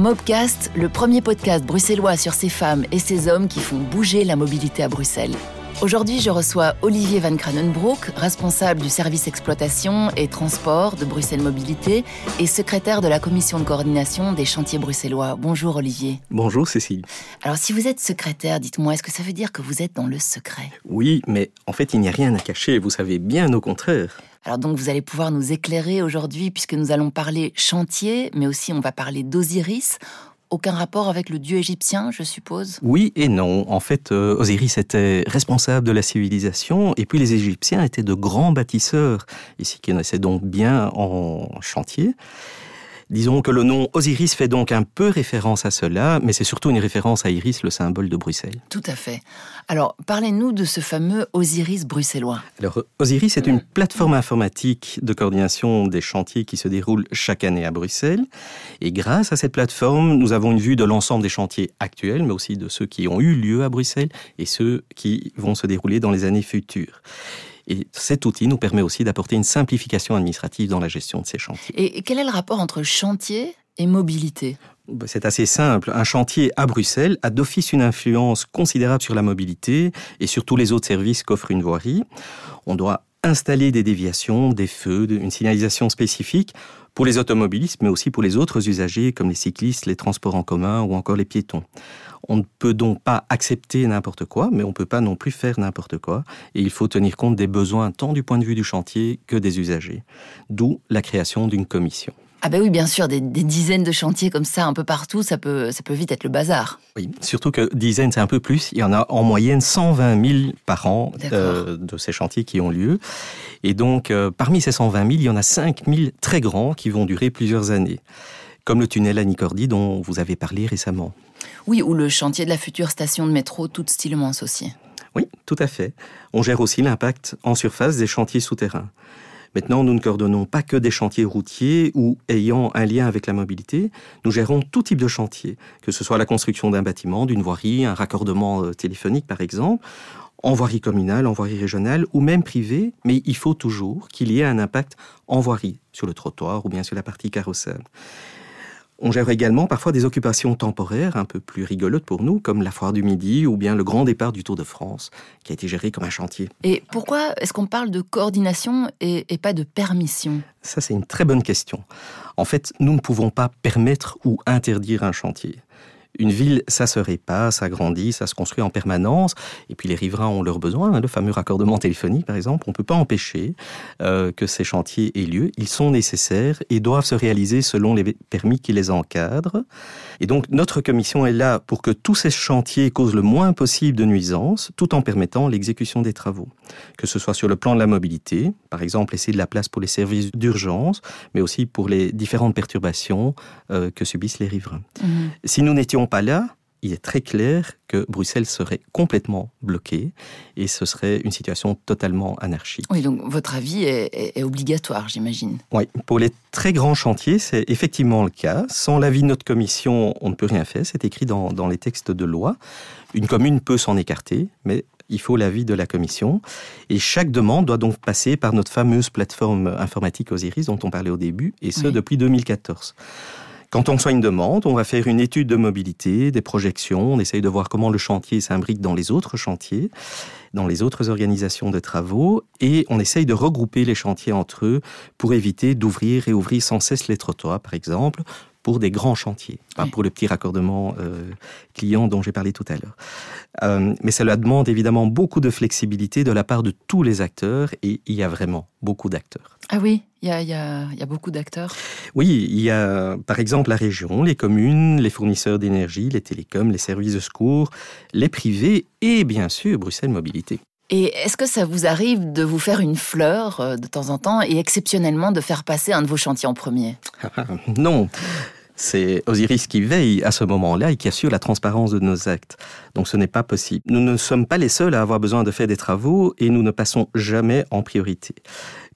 Mobcast, le premier podcast bruxellois sur ces femmes et ces hommes qui font bouger la mobilité à Bruxelles. Aujourd'hui, je reçois Olivier Van Kranenbroek, responsable du service exploitation et transport de Bruxelles Mobilité et secrétaire de la commission de coordination des chantiers bruxellois. Bonjour Olivier. Bonjour Cécile. Alors si vous êtes secrétaire, dites-moi, est-ce que ça veut dire que vous êtes dans le secret? Oui, mais en fait, il n'y a rien à cacher, vous savez bien au contraire. Alors donc vous allez pouvoir nous éclairer aujourd'hui puisque nous allons parler chantier, mais aussi on va parler d'Osiris. Aucun rapport avec le dieu égyptien, je suppose? Oui et non. En fait, euh, Osiris était responsable de la civilisation, et puis les Égyptiens étaient de grands bâtisseurs, ici qui naissaient donc bien en chantier. Disons que le nom Osiris fait donc un peu référence à cela, mais c'est surtout une référence à Iris, le symbole de Bruxelles. Tout à fait. Alors, parlez-nous de ce fameux Osiris bruxellois. Alors, Osiris est une plateforme informatique de coordination des chantiers qui se déroule chaque année à Bruxelles. Et grâce à cette plateforme, nous avons une vue de l'ensemble des chantiers actuels, mais aussi de ceux qui ont eu lieu à Bruxelles et ceux qui vont se dérouler dans les années futures. Et cet outil nous permet aussi d'apporter une simplification administrative dans la gestion de ces chantiers. Et quel est le rapport entre chantier et mobilité? Bah, c'est assez simple. Un chantier à Bruxelles a d'office une influence considérable sur la mobilité et sur tous les autres services qu'offre une voirie. On doit installer des déviations, des feux, une signalisation spécifique pour les automobilistes, mais aussi pour les autres usagers comme les cyclistes, les transports en commun ou encore les piétons. On ne peut donc pas accepter n'importe quoi, mais on ne peut pas non plus faire n'importe quoi. Et il faut tenir compte des besoins tant du point de vue du chantier que des usagers. D'où la création d'une commission. Ah ben oui, bien sûr, des, dizaines de chantiers comme ça un peu partout, ça peut, ça peut vite être le bazar. Oui, surtout que dizaines, c'est un peu plus. Il y en a en moyenne 120 000 par an euh, de ces chantiers qui ont lieu. Et donc, euh, parmi ces 120 000, il y en a 5 000 très grands qui vont durer plusieurs années. Comme le tunnel à Nicordi dont vous avez parlé récemment. Oui, ou le chantier de la future station de métro, toute stylement aussi. Oui, tout à fait. On gère aussi l'impact en surface des chantiers souterrains. Maintenant, nous ne coordonnons pas que des chantiers routiers ou ayant un lien avec la mobilité. Nous gérons tout type de chantier, que ce soit la construction d'un bâtiment, d'une voirie, un raccordement euh, téléphonique par exemple, en voirie communale, en voirie régionale ou même privée, mais il faut toujours qu'il y ait un impact en voirie, sur le trottoir ou bien sur la partie carrossable. On gère également parfois des occupations temporaires un peu plus rigolotes pour nous, comme la foire du Midi ou bien le grand départ du Tour de France, qui a été géré comme un chantier. Et pourquoi est-ce qu'on parle de coordination et, et pas de permission? Ça, c'est une très bonne question. En fait, nous ne pouvons pas permettre ou interdire un chantier. Une ville, ça se répare, ça grandit, ça se construit en permanence. Et puis les riverains ont leurs besoins. Hein. le fameux raccordement téléphonique, par exemple, on ne peut pas empêcher euh, que ces chantiers aient lieu. Ils sont nécessaires et doivent se réaliser selon les permis qui les encadrent. Et donc notre commission est là pour que tous ces chantiers causent le moins possible de nuisances, tout en permettant l'exécution des travaux. Que ce soit sur le plan de la mobilité, par exemple laisser de la place pour les services d'urgence, mais aussi pour les différentes perturbations euh, que subissent les riverains. Mmh. Si nous n'étions pas là, il est très clair que Bruxelles serait complètement bloquée et ce serait une situation totalement anarchique. Oui, donc votre avis est, obligatoire, j'imagine. Oui, pour les très grands chantiers, c'est effectivement le cas. Sans l'avis de notre commission, on ne peut rien faire. C'est écrit dans, dans les textes de loi. Une commune peut s'en écarter, mais il faut l'avis de la commission. Et chaque demande doit donc passer par notre fameuse plateforme informatique Osiris dont on parlait au début, et ce depuis 2014. Quand on reçoit une demande, on va faire une étude de mobilité, des projections, on essaye de voir comment le chantier s'imbrique dans les autres chantiers, dans les autres organisations de travaux, et on essaye de regrouper les chantiers entre eux pour éviter d'ouvrir et ouvrir sans cesse les trottoirs, par exemple, pour des grands chantiers, pas pour le petit raccordement euh, client dont j'ai parlé tout à l'heure. Euh, mais cela demande évidemment beaucoup de flexibilité de la part de tous les acteurs, et il y a vraiment beaucoup d'acteurs. Ah oui, il y a, y a, beaucoup d'acteurs Oui, il y a par exemple la région, les communes, les fournisseurs d'énergie, les télécoms, les services de secours, les privés et bien sûr Bruxelles Mobilité. Et est-ce que ça vous arrive de vous faire une fleur euh, de temps en temps et exceptionnellement de faire passer un de vos chantiers en premier? Non. C'est Osiris qui veille à ce moment-là et qui assure la transparence de nos actes. Donc ce n'est pas possible. Nous ne sommes pas les seuls à avoir besoin de faire des travaux et nous ne passons jamais en priorité.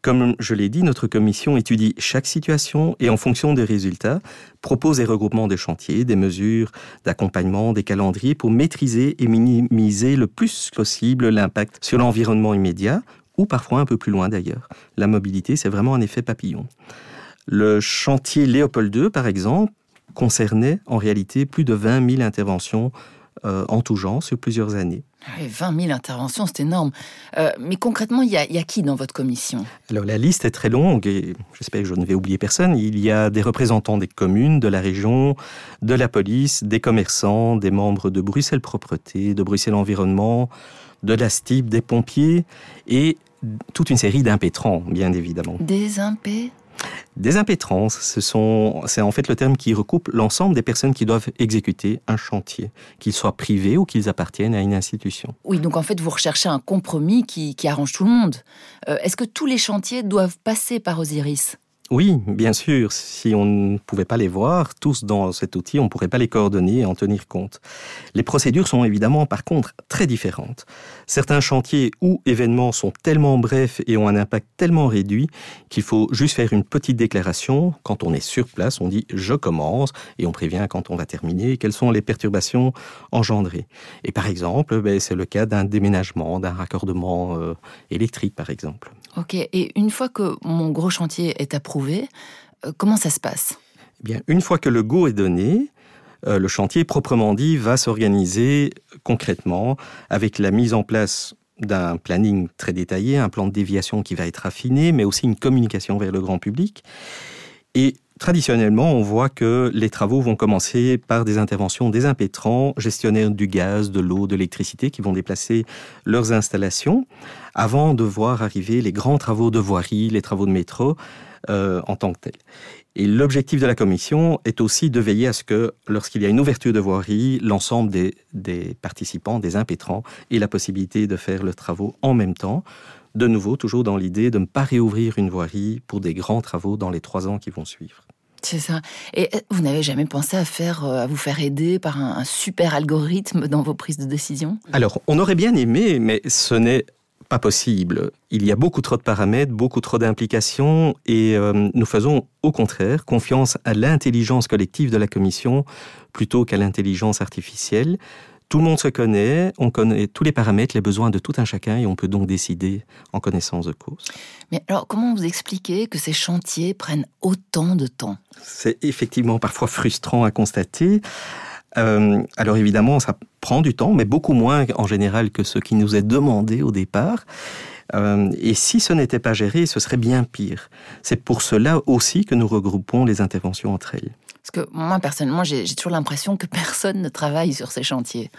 Comme je l'ai dit, notre commission étudie chaque situation et en fonction des résultats, propose des regroupements de chantiers, des mesures d'accompagnement, des calendriers pour maîtriser et minimiser le plus possible l'impact sur l'environnement immédiat ou parfois un peu plus loin d'ailleurs. La mobilité, c'est vraiment un effet papillon. Le chantier Léopold II, par exemple, concernait en réalité plus de 20 000 interventions euh, en tout genre sur plusieurs années. 20 ah 000 interventions, c'est énorme. Euh, mais concrètement, il y, a, qui dans votre commission? Alors la liste est très longue et j'espère que je ne vais oublier personne. Il y a des représentants des communes, de la région, de la police, des commerçants, des membres de Bruxelles Propreté, de Bruxelles Environnement, de la STIP, des pompiers et toute une série d'impétrants, bien évidemment. Des impétrants? Des impétrances, ce sont, c'est en fait le terme qui recoupe l'ensemble des personnes qui doivent exécuter un chantier, qu'ils soient privés ou qu'ils appartiennent à une institution. Oui, donc en fait, vous recherchez un compromis qui, arrange tout le monde. Euh, est-ce que tous les chantiers doivent passer par Osiris? Oui, bien sûr. Si on ne pouvait pas les voir tous dans cet outil, on ne pourrait pas les coordonner et en tenir compte. Les procédures sont évidemment, par contre, très différentes. Certains chantiers ou événements sont tellement brefs et ont un impact tellement réduit qu'il faut juste faire une petite déclaration. Quand on est sur place, on dit je commence et on prévient quand on va terminer quelles sont les perturbations engendrées. Et par exemple, ben, c'est le cas d'un déménagement, d'un raccordement euh, électrique, par exemple. Ok, et une fois que mon gros chantier est euh, comment ça se passe? Eh Bien, une fois que le go est donné, euh, le chantier proprement dit va s'organiser concrètement avec la mise en place d'un planning très détaillé, un plan de déviation qui va être affiné, mais aussi une communication vers le grand public. Et Traditionnellement, on voit que les travaux vont commencer par des interventions des impétrants, gestionnaires du gaz, de l'eau, de l'électricité, qui vont déplacer leurs installations, avant de voir arriver les grands travaux de voirie, les travaux de métro euh, en tant que tels. Et l'objectif de la commission est aussi de veiller à ce que, lorsqu'il y a une ouverture de voirie, l'ensemble des, des participants, des impétrants, aient la possibilité de faire leurs travaux en même temps de nouveau, toujours dans l'idée de ne pas réouvrir une voirie pour des grands travaux dans les trois ans qui vont suivre. C'est ça. Et euh, vous n'avez jamais pensé à faire, euh, à vous faire aider par un, super algorithme dans vos prises de décision? Alors, on aurait bien aimé, mais ce n'est pas possible. Il y a beaucoup trop de paramètres, beaucoup trop d'implications, et euh, nous faisons au contraire confiance à l'intelligence collective de la Commission plutôt qu'à l'intelligence artificielle. Tout le monde se connaît, on connaît tous les paramètres, les besoins de tout un chacun et on peut donc décider en connaissance de cause. Mais alors, comment vous expliquez que ces chantiers prennent autant de temps? C'est effectivement parfois frustrant à constater. Euh, alors évidemment, ça prend du temps, mais beaucoup moins en général que ce qui nous est demandé au départ. Euh, et si ce n'était pas géré, ce serait bien pire. C'est pour cela aussi que nous regroupons les interventions entre elles. Parce que moi, personnellement, j'ai toujours l'impression que personne ne travaille sur ces chantiers.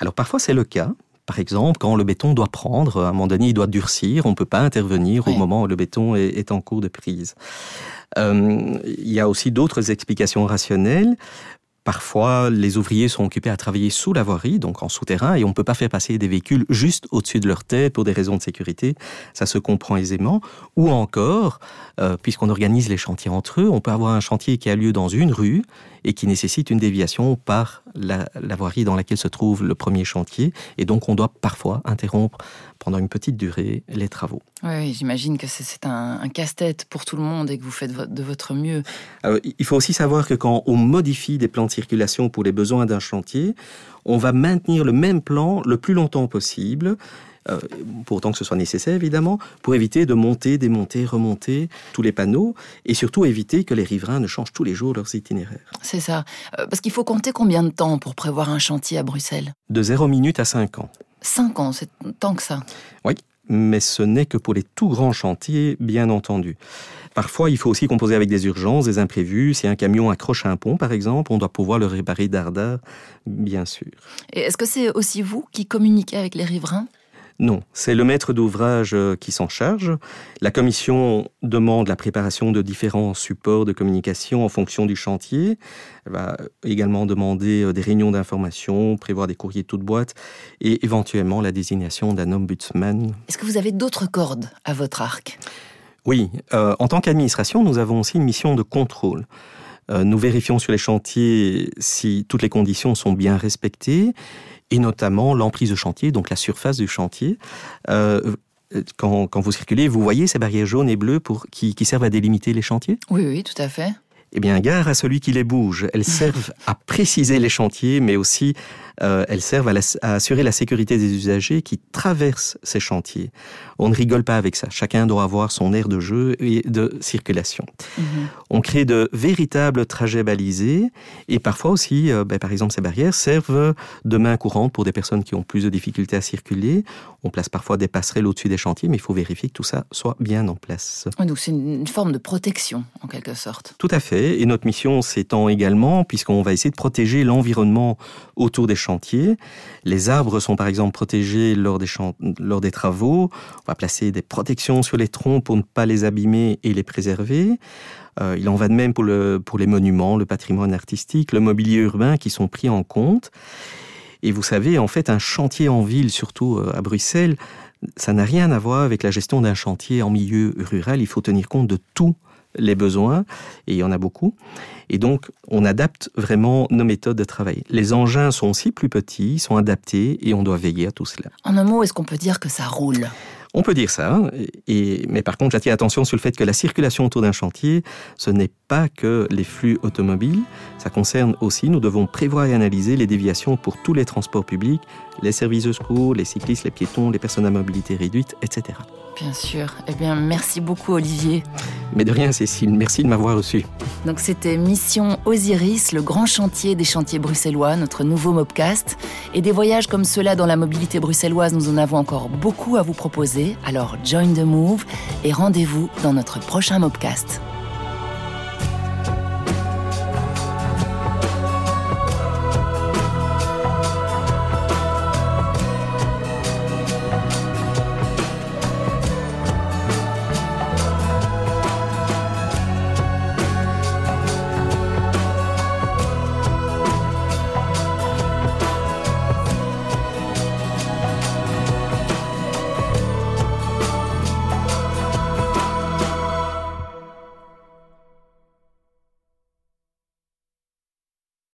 Alors parfois, c'est le cas. Par exemple, quand le béton doit prendre, à un moment donné, il doit durcir, on ne peut pas intervenir au moment où le béton est, en cours de prise. Euh, il y a aussi d'autres explications rationnelles. Parfois, les ouvriers sont occupés à travailler sous la voirie, donc en souterrain, et on ne peut pas faire passer des véhicules juste au-dessus de leur tête pour des raisons de sécurité. Ça se comprend aisément. Ou encore, euh, puisqu'on organise les chantiers entre eux, on peut avoir un chantier qui a lieu dans une rue et qui nécessite une déviation par la, la voirie dans laquelle se trouve le premier chantier, et donc on doit parfois interrompre pendant une petite durée les travaux. Oui, j'imagine que c'est un, casse-tête pour tout le monde et que vous faites de votre mieux. il faut aussi savoir que quand on modifie des plans de circulation pour les besoins d'un chantier, on va maintenir le même plan le plus longtemps possible. Euh, pour autant que ce soit nécessaire évidemment, pour éviter de monter, démonter, remonter tous les panneaux et surtout éviter que les riverains ne changent tous les jours leurs itinéraires. C'est ça. Euh, parce qu'il faut compter combien de temps pour prévoir un chantier à Bruxelles? De 0 minutes à 5 ans. 5 ans, c'est tant que ça. Oui, mais ce n'est que pour les tout grands chantiers, bien entendu. Parfois, il faut aussi composer avec des urgences, des imprévus. Si un camion accroche un pont, par exemple, on doit pouvoir le réparer d'ardard, bien sûr. Et est-ce que c'est aussi vous qui communiquez avec les riverains? Non, c'est le maître d'ouvrage euh, qui s'en charge. La commission demande la préparation de différents supports de communication en fonction du chantier. Elle va également demander euh, des réunions d'information, prévoir des courriers de toute boîte et éventuellement la désignation d'un ombudsman. Est-ce que vous avez d'autres cordes à votre arc? Oui, euh, en tant qu'administration, nous avons aussi une mission de contrôle. Nous vérifions sur les chantiers si toutes les conditions sont bien respectées et notamment l'emprise de chantier, donc la surface du chantier. Euh, quand, quand, vous circulez, vous voyez ces barrières jaunes et bleues pour, qui, qui servent à délimiter les chantiers? Oui, oui, tout à fait. Eh bien, gare à celui qui les bouge. Elles servent à préciser les chantiers, mais aussi euh, elles servent à, assurer la sécurité des usagers qui traversent ces chantiers. On ne rigole pas avec ça. Chacun doit avoir son aire de jeu et de circulation. Mhm. On crée de véritables trajets balisés et parfois aussi, euh, ben, par exemple, ces barrières servent de main courante pour des personnes qui ont plus de difficultés à circuler. On place parfois des passerelles au-dessus des chantiers, mais il faut vérifier que tout ça soit bien en place. donc c'est une forme de protection en quelque sorte. Tout à fait. Et notre mission s'étend également, puisqu'on va essayer de protéger l'environnement autour des chantiers. Les arbres sont par exemple protégés lors des, travaux. On va placer des protections sur les troncs pour ne pas les abîmer et les préserver. Euh, il en va de même pour, le, pour les monuments, le patrimoine artistique, le mobilier urbain qui sont pris en compte. Et vous savez, en fait, un chantier en ville, surtout euh, à Bruxelles, ça n'a rien à voir avec la gestion d'un chantier en milieu rural. Il faut tenir compte de tous les besoins, et il y en a beaucoup. Et donc, on adapte vraiment nos méthodes de travail. Les engins sont aussi plus petits, sont adaptés, et on doit veiller à tout cela. En un mot, est-ce qu'on peut dire que ça roule? On peut dire ça, et, mais par contre j'attire attention sur le fait que la circulation autour d'un chantier, ce n'est pas que les flux automobiles, ça concerne aussi, nous devons prévoir et analyser les déviations pour tous les transports publics, les services de secours, les cyclistes, les piétons, les personnes à mobilité réduite, etc. Bien sûr. Eh bien, merci beaucoup Olivier. Mais de rien Cécile, merci de m'avoir reçu. Donc c'était Mission Osiris, le grand chantier des chantiers bruxellois, notre nouveau Mobcast. Et des voyages comme cela dans la mobilité bruxelloise, nous en avons encore beaucoup à vous proposer. Alors join the move et rendez-vous dans notre prochain Mobcast.